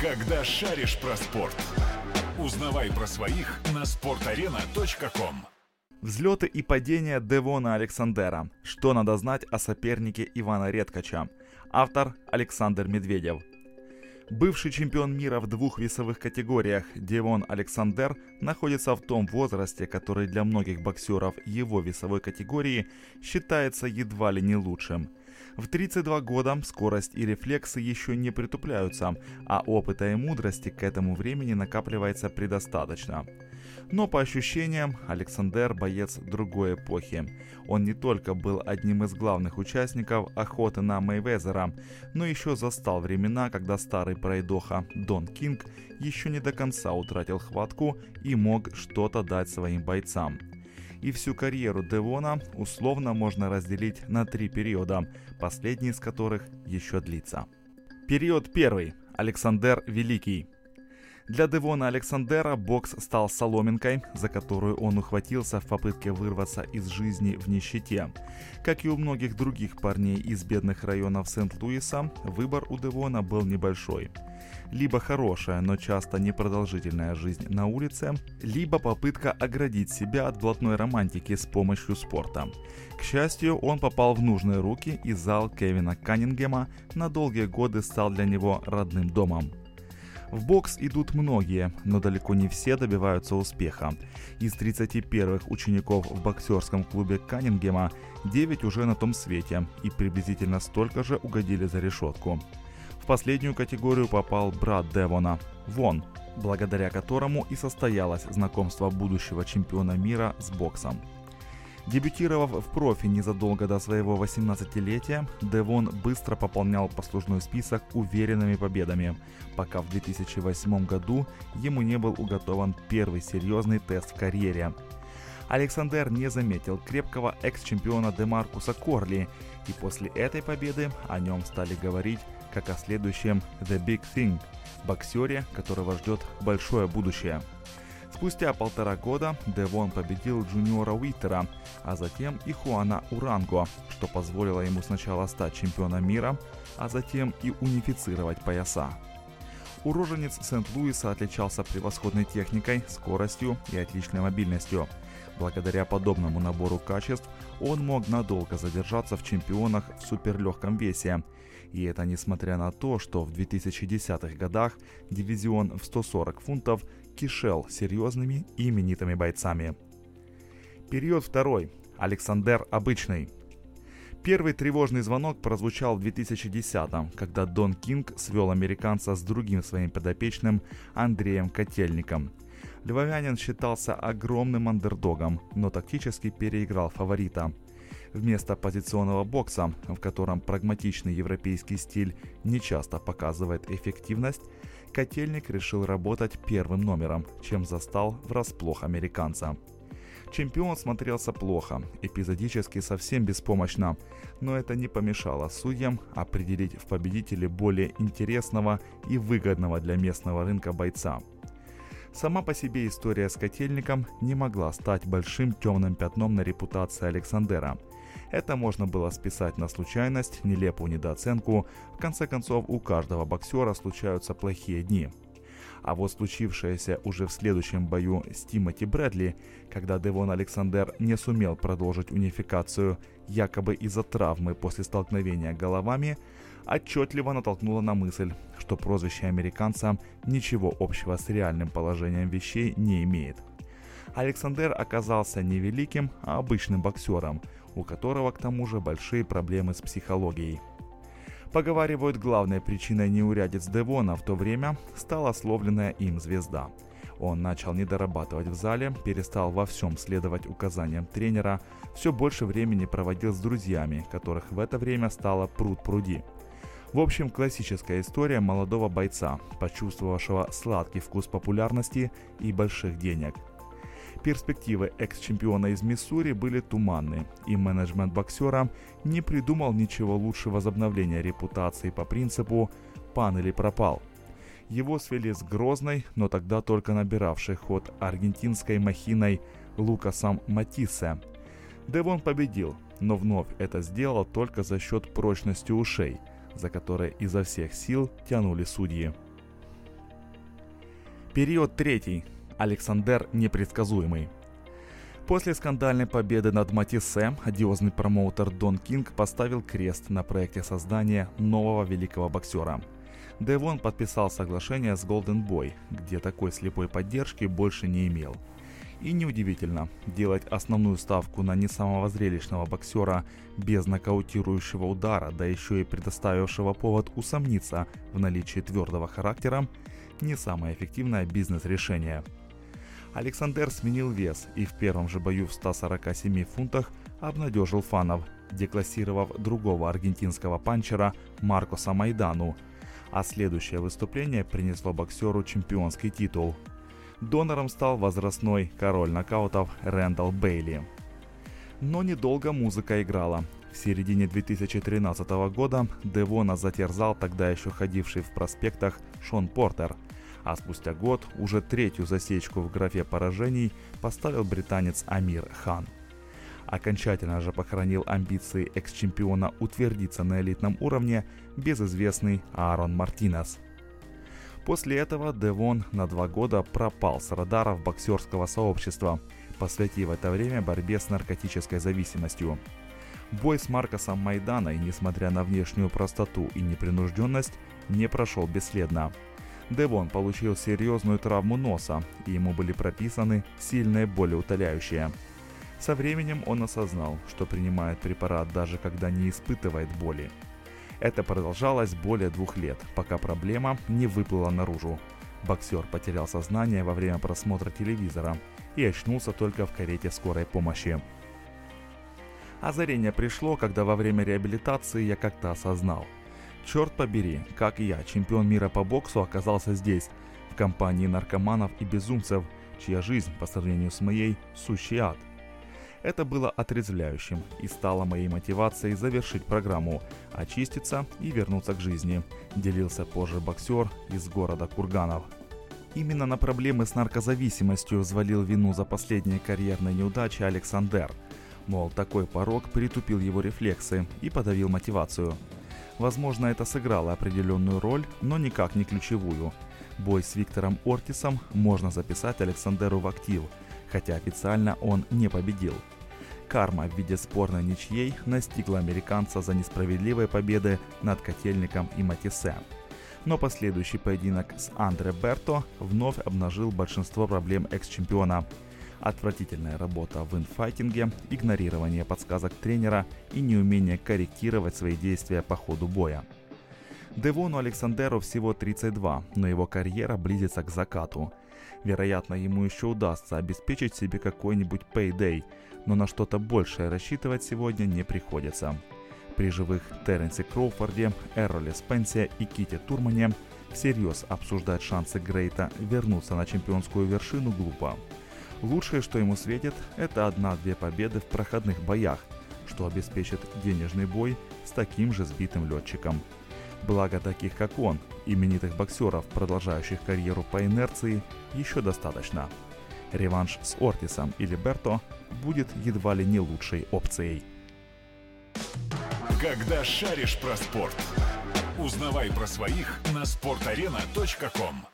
Когда шаришь про спорт. Узнавай про своих на sportarena.com. Взлеты и падения Девона Александера. Что надо знать о сопернике Ивана Редкача? Автор Александр Медведев. Бывший чемпион мира в двух весовых категориях Девон Александр находится в том возрасте, который для многих боксеров его весовой категории считается едва ли не лучшим. В 32 года скорость и рефлексы еще не притупляются, а опыта и мудрости к этому времени накапливается предостаточно. Но по ощущениям, Александр боец другой эпохи. Он не только был одним из главных участников охоты на Мейвезера, но еще застал времена, когда старый пройдоха Дон Кинг еще не до конца утратил хватку и мог что-то дать своим бойцам. И всю карьеру Девона условно можно разделить на три периода, последний из которых еще длится. Период первый. Александр Великий – для Девона Александера бокс стал соломинкой, за которую он ухватился в попытке вырваться из жизни в нищете. Как и у многих других парней из бедных районов Сент-Луиса, выбор у Девона был небольшой. Либо хорошая, но часто непродолжительная жизнь на улице, либо попытка оградить себя от блатной романтики с помощью спорта. К счастью, он попал в нужные руки, и зал Кевина Каннингема на долгие годы стал для него родным домом. В бокс идут многие, но далеко не все добиваются успеха. Из 31 учеников в боксерском клубе Каннингема 9 уже на том свете и приблизительно столько же угодили за решетку. В последнюю категорию попал брат Девона, Вон, благодаря которому и состоялось знакомство будущего чемпиона мира с боксом. Дебютировав в профи незадолго до своего 18-летия, Девон быстро пополнял послужной список уверенными победами, пока в 2008 году ему не был уготован первый серьезный тест в карьере. Александр не заметил крепкого экс-чемпиона Демаркуса Корли, и после этой победы о нем стали говорить как о следующем «The Big Thing» – боксере, которого ждет большое будущее – Спустя полтора года Девон победил Джуниора Уиттера, а затем и Хуана Уранго, что позволило ему сначала стать чемпионом мира, а затем и унифицировать пояса. Уроженец Сент-Луиса отличался превосходной техникой, скоростью и отличной мобильностью. Благодаря подобному набору качеств он мог надолго задержаться в чемпионах в суперлегком весе. И это несмотря на то, что в 2010-х годах дивизион в 140 фунтов кишел серьезными и именитыми бойцами. Период второй. Александр Обычный. Первый тревожный звонок прозвучал в 2010-м, когда Дон Кинг свел американца с другим своим подопечным Андреем Котельником. Львовянин считался огромным андердогом, но тактически переиграл фаворита. Вместо позиционного бокса, в котором прагматичный европейский стиль не часто показывает эффективность, Котельник решил работать первым номером, чем застал врасплох американца. Чемпион смотрелся плохо, эпизодически совсем беспомощно, но это не помешало судьям определить в победителе более интересного и выгодного для местного рынка бойца. Сама по себе история с котельником не могла стать большим темным пятном на репутации Александера – это можно было списать на случайность, нелепую недооценку. В конце концов, у каждого боксера случаются плохие дни. А вот случившееся уже в следующем бою с Тимоти Брэдли, когда Девон Александр не сумел продолжить унификацию якобы из-за травмы после столкновения головами, отчетливо натолкнуло на мысль, что прозвище американца ничего общего с реальным положением вещей не имеет. Александр оказался не великим, а обычным боксером, у которого к тому же большие проблемы с психологией. Поговаривают, главной причиной неурядиц Девона в то время стала словленная им звезда. Он начал не дорабатывать в зале, перестал во всем следовать указаниям тренера, все больше времени проводил с друзьями, которых в это время стало пруд пруди. В общем, классическая история молодого бойца, почувствовавшего сладкий вкус популярности и больших денег – Перспективы экс-чемпиона из Миссури были туманны, и менеджмент боксера не придумал ничего лучше возобновления репутации по принципу «пан или пропал». Его свели с грозной, но тогда только набиравшей ход аргентинской махиной Лукасом Матиссе. Девон победил, но вновь это сделал только за счет прочности ушей, за которые изо всех сил тянули судьи. Период третий. Александр непредсказуемый. После скандальной победы над Матиссе, одиозный промоутер Дон Кинг поставил крест на проекте создания нового великого боксера. Девон подписал соглашение с Golden Boy, где такой слепой поддержки больше не имел. И неудивительно, делать основную ставку на не самого зрелищного боксера без нокаутирующего удара, да еще и предоставившего повод усомниться в наличии твердого характера, не самое эффективное бизнес-решение. Александр сменил вес и в первом же бою в 147 фунтах обнадежил фанов, деклассировав другого аргентинского панчера Маркоса Майдану, а следующее выступление принесло боксеру чемпионский титул. Донором стал возрастной король нокаутов Рэндалл Бейли. Но недолго музыка играла. В середине 2013 года Девона затерзал тогда еще ходивший в проспектах Шон Портер – а спустя год уже третью засечку в графе поражений поставил британец Амир Хан. Окончательно же похоронил амбиции экс-чемпиона утвердиться на элитном уровне безызвестный Аарон Мартинес. После этого Девон на два года пропал с радаров боксерского сообщества, посвятив это время борьбе с наркотической зависимостью. Бой с Маркосом Майданой, несмотря на внешнюю простоту и непринужденность, не прошел бесследно – Девон получил серьезную травму носа, и ему были прописаны сильные болеутоляющие. Со временем он осознал, что принимает препарат даже когда не испытывает боли. Это продолжалось более двух лет, пока проблема не выплыла наружу. Боксер потерял сознание во время просмотра телевизора и очнулся только в карете скорой помощи. Озарение пришло, когда во время реабилитации я как-то осознал – Черт побери, как и я, чемпион мира по боксу, оказался здесь, в компании наркоманов и безумцев, чья жизнь, по сравнению с моей, сущий ад. Это было отрезвляющим и стало моей мотивацией завершить программу, очиститься и вернуться к жизни, делился позже боксер из города Курганов. Именно на проблемы с наркозависимостью взвалил вину за последние карьерные неудачи Александр. Мол, такой порог притупил его рефлексы и подавил мотивацию – Возможно, это сыграло определенную роль, но никак не ключевую. Бой с Виктором Ортисом можно записать Александеру в актив, хотя официально он не победил. Карма в виде спорной ничьей настигла американца за несправедливые победы над Котельником и Матисе. Но последующий поединок с Андре Берто вновь обнажил большинство проблем экс-чемпиона – Отвратительная работа в инфайтинге, игнорирование подсказок тренера и неумение корректировать свои действия по ходу боя. Девону Александеру всего 32, но его карьера близится к закату. Вероятно, ему еще удастся обеспечить себе какой-нибудь payday, но на что-то большее рассчитывать сегодня не приходится. При живых Терренсе Кроуфорде, Эрроле Спенсе и Ките Турмане всерьез обсуждать шансы Грейта вернуться на чемпионскую вершину глупо. Лучшее, что ему светит, это одна-две победы в проходных боях, что обеспечит денежный бой с таким же сбитым летчиком. Благо таких, как он, именитых боксеров, продолжающих карьеру по инерции, еще достаточно. Реванш с Ортисом или Берто будет едва ли не лучшей опцией. Когда шаришь про спорт, узнавай про своих на sportarena.com